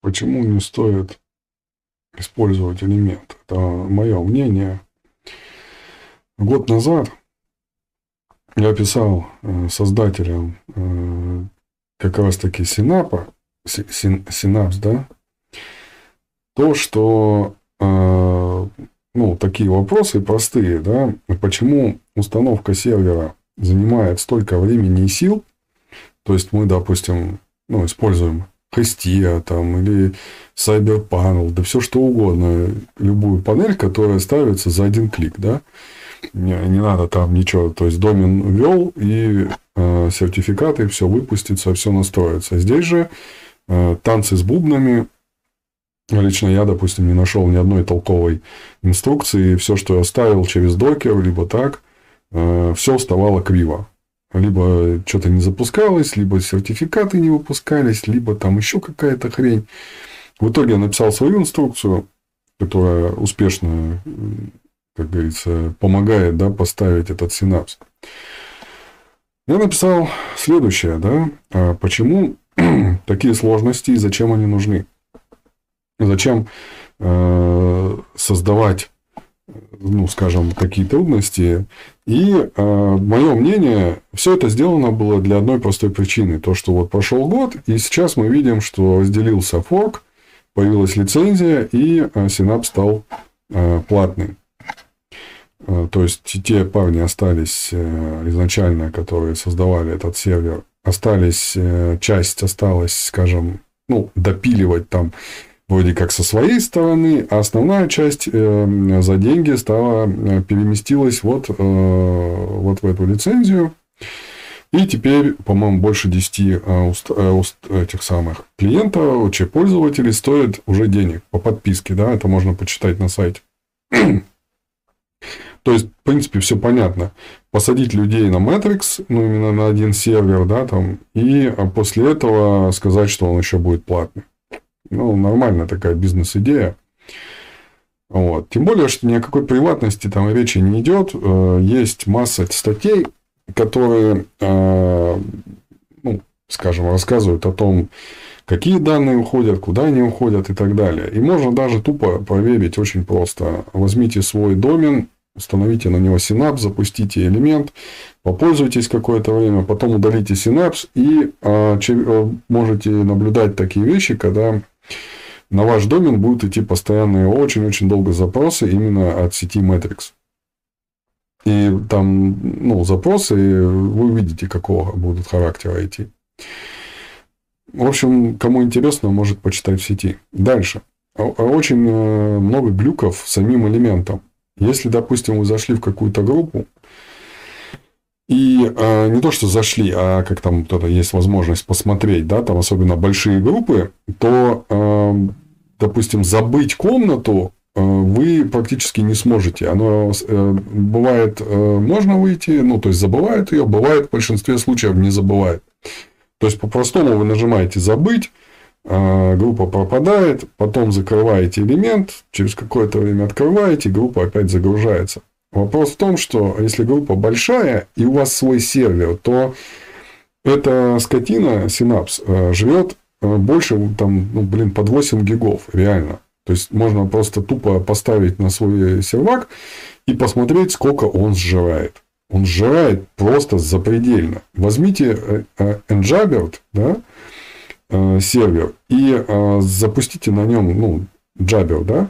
почему не стоит использовать элемент. Это мое мнение. Год назад я писал э, создателям э, как раз таки Синапа, Синапс, да, то, что э, ну, такие вопросы простые, да, почему установка сервера занимает столько времени и сил, то есть мы, допустим, ну, используем Хестия там, или Cyberpanel, да все что угодно, любую панель, которая ставится за один клик, да, не, не надо там ничего, то есть домен ввел и э, сертификаты, все выпустится, все настроится. Здесь же э, танцы с бубнами, Лично я, допустим, не нашел ни одной толковой инструкции. Все, что я ставил через докер, либо так, э, все вставало криво. Либо что-то не запускалось, либо сертификаты не выпускались, либо там еще какая-то хрень. В итоге я написал свою инструкцию, которая успешно, как говорится, помогает да, поставить этот синапс. Я написал следующее, да, а почему такие сложности и зачем они нужны. Зачем э, создавать, ну, скажем, такие трудности? И э, мое мнение, все это сделано было для одной простой причины. То, что вот прошел год, и сейчас мы видим, что разделился форк, появилась лицензия, и э, Synapse стал э, платным. Э, то есть, те парни остались э, изначально, которые создавали этот сервер, остались, э, часть осталась, скажем, ну, допиливать там вроде как со своей стороны, а основная часть э, за деньги стала, э, переместилась вот, э, вот в эту лицензию. И теперь, по-моему, больше 10 э, уст, э, уст, этих самых клиентов, че пользователей стоит уже денег по подписке. Да, это можно почитать на сайте. То есть, в принципе, все понятно. Посадить людей на Matrix, ну, именно на один сервер, да, там, и после этого сказать, что он еще будет платный. Ну, нормальная такая бизнес-идея. Вот. Тем более, что ни о какой приватности там речи не идет. Э, есть масса статей, которые, э, ну, скажем, рассказывают о том, какие данные уходят, куда они уходят и так далее. И можно даже тупо проверить очень просто. Возьмите свой домен, установите на него синапс, запустите элемент, попользуйтесь какое-то время, потом удалите синапс и а, можете наблюдать такие вещи, когда на ваш домен будут идти постоянные очень-очень долго запросы именно от сети Matrix. И там, ну, запросы, вы увидите, какого будут характера идти. В общем, кому интересно, может почитать в сети. Дальше. Очень э, много глюков самим элементом. Если, допустим, вы зашли в какую-то группу, и э, не то, что зашли, а как там кто-то есть возможность посмотреть, да, там особенно большие группы, то, э, допустим, забыть комнату э, вы практически не сможете. Оно э, бывает, э, можно выйти, ну, то есть забывает ее, бывает в большинстве случаев не забывает. То есть по-простому вы нажимаете забыть, э, группа пропадает, потом закрываете элемент, через какое-то время открываете, группа опять загружается. Вопрос в том, что если группа большая и у вас свой сервер, то эта скотина, синапс, э, живет э, больше, там, ну, блин, под 8 гигов, реально. То есть, можно просто тупо поставить на свой сервак и посмотреть, сколько он сжирает. Он сжирает просто запредельно. Возьмите э, Njabert, да, сервер, и запустите на нем, ну, Jabber, да,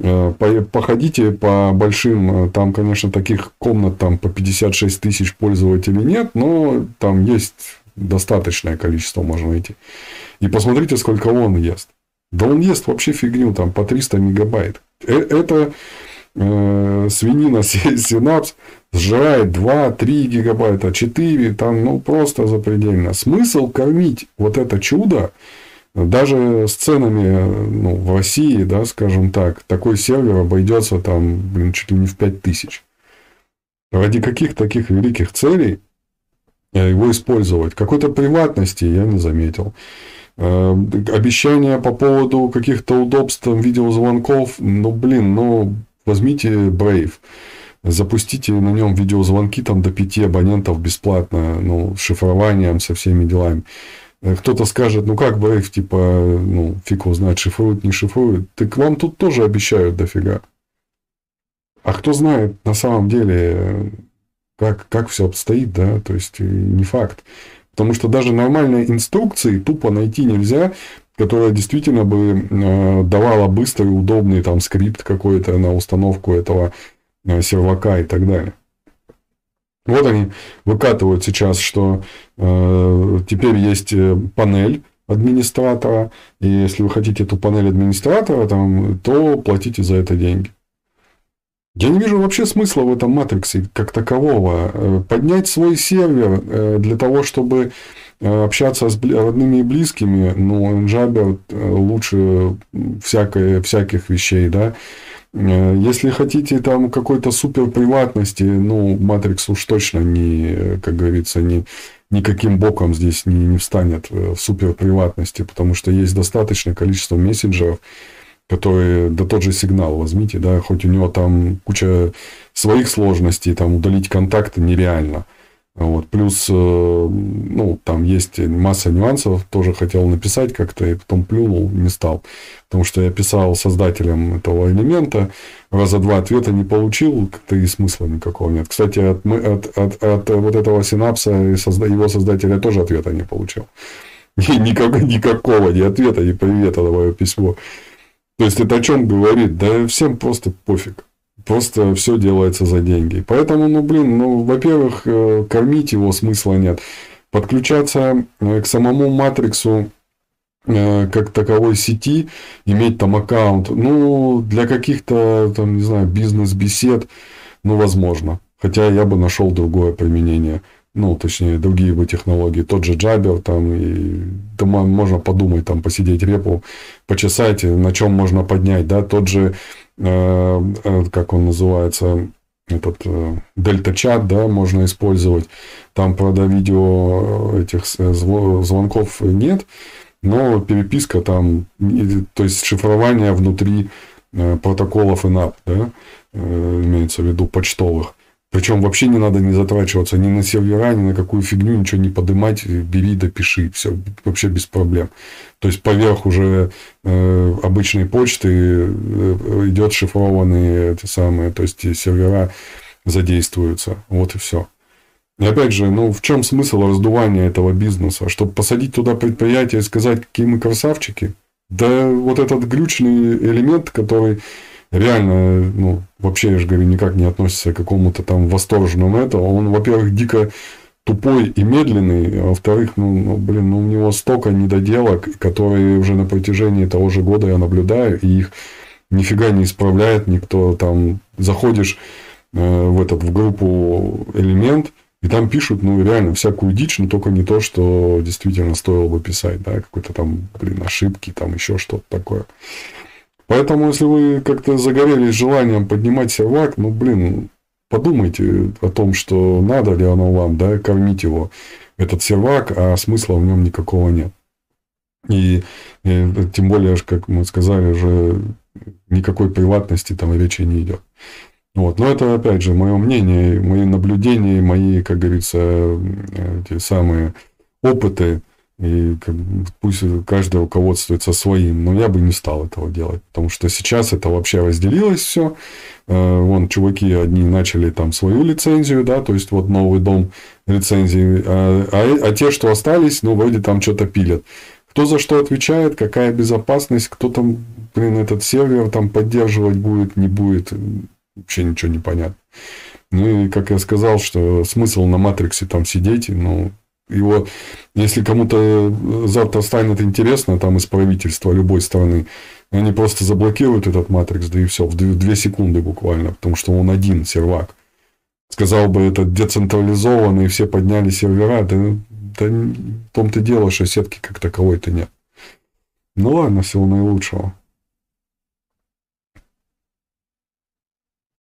походите по большим, э, там, конечно, таких комнат там по 56 тысяч пользователей нет, но там есть достаточное количество, можно найти. И посмотрите, сколько он ест. Да он ест вообще фигню, там по 300 мегабайт. Э, это э, свинина синапс сжирает 2-3 гигабайта, 4, там, ну, просто запредельно. Смысл кормить вот это чудо даже с ценами ну, в России, да, скажем так, такой сервер обойдется там, блин, чуть ли не в 5000. Ради каких таких великих целей его использовать? Какой-то приватности я не заметил. Э, обещания по поводу каких-то удобств видеозвонков, ну, блин, ну, возьмите Brave, запустите на нем видеозвонки там до 5 абонентов бесплатно, ну, с шифрованием, со всеми делами. Э, кто-то скажет, ну как Brave, типа, ну, фиг его знает, шифрует, не шифрует. Так вам тут тоже обещают дофига. А кто знает на самом деле, как, как все обстоит, да, то есть не факт. Потому что даже нормальные инструкции тупо найти нельзя, которая действительно бы э, давала быстрый, удобный там скрипт какой-то на установку этого э, сервака и так далее. Вот они выкатывают сейчас, что э, теперь есть э, панель администратора, и если вы хотите эту панель администратора, там, то платите за это деньги. Я не вижу вообще смысла в этом матриксе как такового. Э, поднять свой сервер э, для того, чтобы общаться с родными и близкими, ну, Jabber лучше всякое, всяких вещей, да. Если хотите там какой-то супер приватности, ну, Matrix уж точно не, как говорится, не, никаким боком здесь не, не встанет в супер приватности, потому что есть достаточное количество мессенджеров, который, да тот же сигнал возьмите, да, хоть у него там куча своих сложностей, там удалить контакты нереально. Вот. Плюс, э, ну, там есть масса нюансов, тоже хотел написать как-то, и потом плюнул, не стал. Потому что я писал создателям этого элемента, раза два ответа не получил, как-то и смысла никакого нет. Кстати, от, от, от, от вот этого синапса его создателя тоже ответа не получил. Никакого, никакого ни ответа, ни привета на мое письмо. То есть это о чем говорит? Да всем просто пофиг. Просто все делается за деньги. Поэтому, ну, блин, ну, во-первых, э, кормить его смысла нет. Подключаться э, к самому матриксу э, как таковой сети, иметь там аккаунт, ну, для каких-то, там, не знаю, бизнес-бесед, ну, возможно. Хотя я бы нашел другое применение ну, точнее, другие бы технологии, тот же Jabber, там, и там можно подумать, там, посидеть репу, почесать, на чем можно поднять, да, тот же, как он называется, этот э, дельта чат, да, можно использовать. Там, правда, видео э, этих звонков нет, но переписка там, то есть шифрование внутри э, протоколов INAP, да, э, имеется в виду почтовых. Причем вообще не надо не затрачиваться ни на сервера, ни на какую фигню, ничего не поднимать, бери, допиши, все вообще без проблем. То есть поверх уже э, обычной почты э, идет шифрованные эти самые, то есть сервера задействуются. Вот и все. И опять же, ну в чем смысл раздувания этого бизнеса? Чтобы посадить туда предприятие и сказать, какие мы красавчики? Да вот этот глючный элемент, который реально, ну, вообще, я же говорю, никак не относится к какому-то там восторженному этого. Он, во-первых, дико тупой и медленный, а во-вторых, ну, ну, блин, ну, у него столько недоделок, которые уже на протяжении того же года я наблюдаю, и их нифига не исправляет никто. Там заходишь э, в этот в группу элемент, и там пишут, ну, реально, всякую дичь, но только не то, что действительно стоило бы писать, да, какой-то там, блин, ошибки, там еще что-то такое. Поэтому, если вы как-то загорелись желанием поднимать сервак, ну, блин, подумайте о том, что надо ли оно вам, да, кормить его, этот сервак, а смысла в нем никакого нет. И, и тем более, как мы сказали, уже никакой приватности там речи не идет. Вот. Но это, опять же, мое мнение, мои наблюдения, мои, как говорится, эти самые опыты и как, пусть каждый руководствуется своим, но я бы не стал этого делать, потому что сейчас это вообще разделилось все. Э, вон чуваки одни начали там свою лицензию, да, то есть вот новый дом лицензии, а, а, а те, что остались, ну вроде там что-то пилят. Кто за что отвечает, какая безопасность, кто там, блин, этот сервер там поддерживать будет, не будет, вообще ничего не понятно. Ну и как я сказал, что смысл на матриксе там сидеть, ну его, если кому-то завтра станет интересно, там из правительства любой страны, они просто заблокируют этот матрикс, да и все, в две секунды буквально, потому что он один сервак. Сказал бы, это децентрализованно, и все подняли сервера, да, да в том-то дело, что сетки как таковой-то нет. Ну ладно, всего наилучшего.